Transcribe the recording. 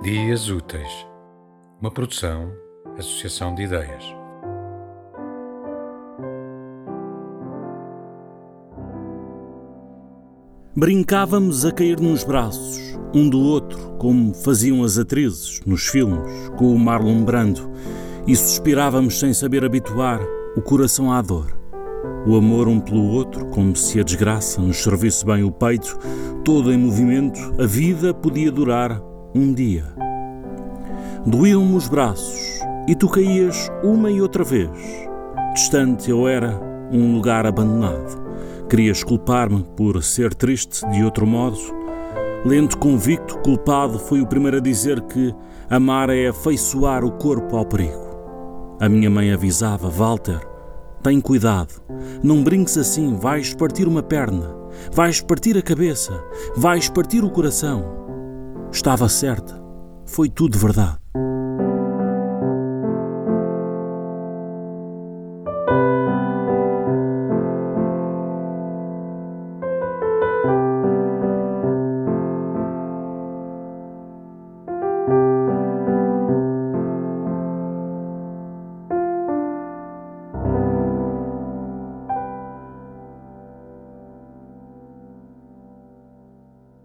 Ideias Úteis, uma produção, associação de ideias. Brincávamos a cair nos braços, um do outro, como faziam as atrizes nos filmes, com o Marlon Brando, e suspirávamos sem saber habituar o coração à dor. O amor um pelo outro, como se a desgraça nos servisse bem o peito, todo em movimento, a vida podia durar um dia. Doíam-me os braços e tu caías uma e outra vez. Distante eu era, um lugar abandonado. Querias culpar-me por ser triste de outro modo? Lento convicto, culpado, fui o primeiro a dizer que amar é afeiçoar o corpo ao perigo. A minha mãe avisava, Walter, tem cuidado, não brinques assim, vais partir uma perna, vais partir a cabeça, vais partir o coração. Estava certa, foi tudo verdade.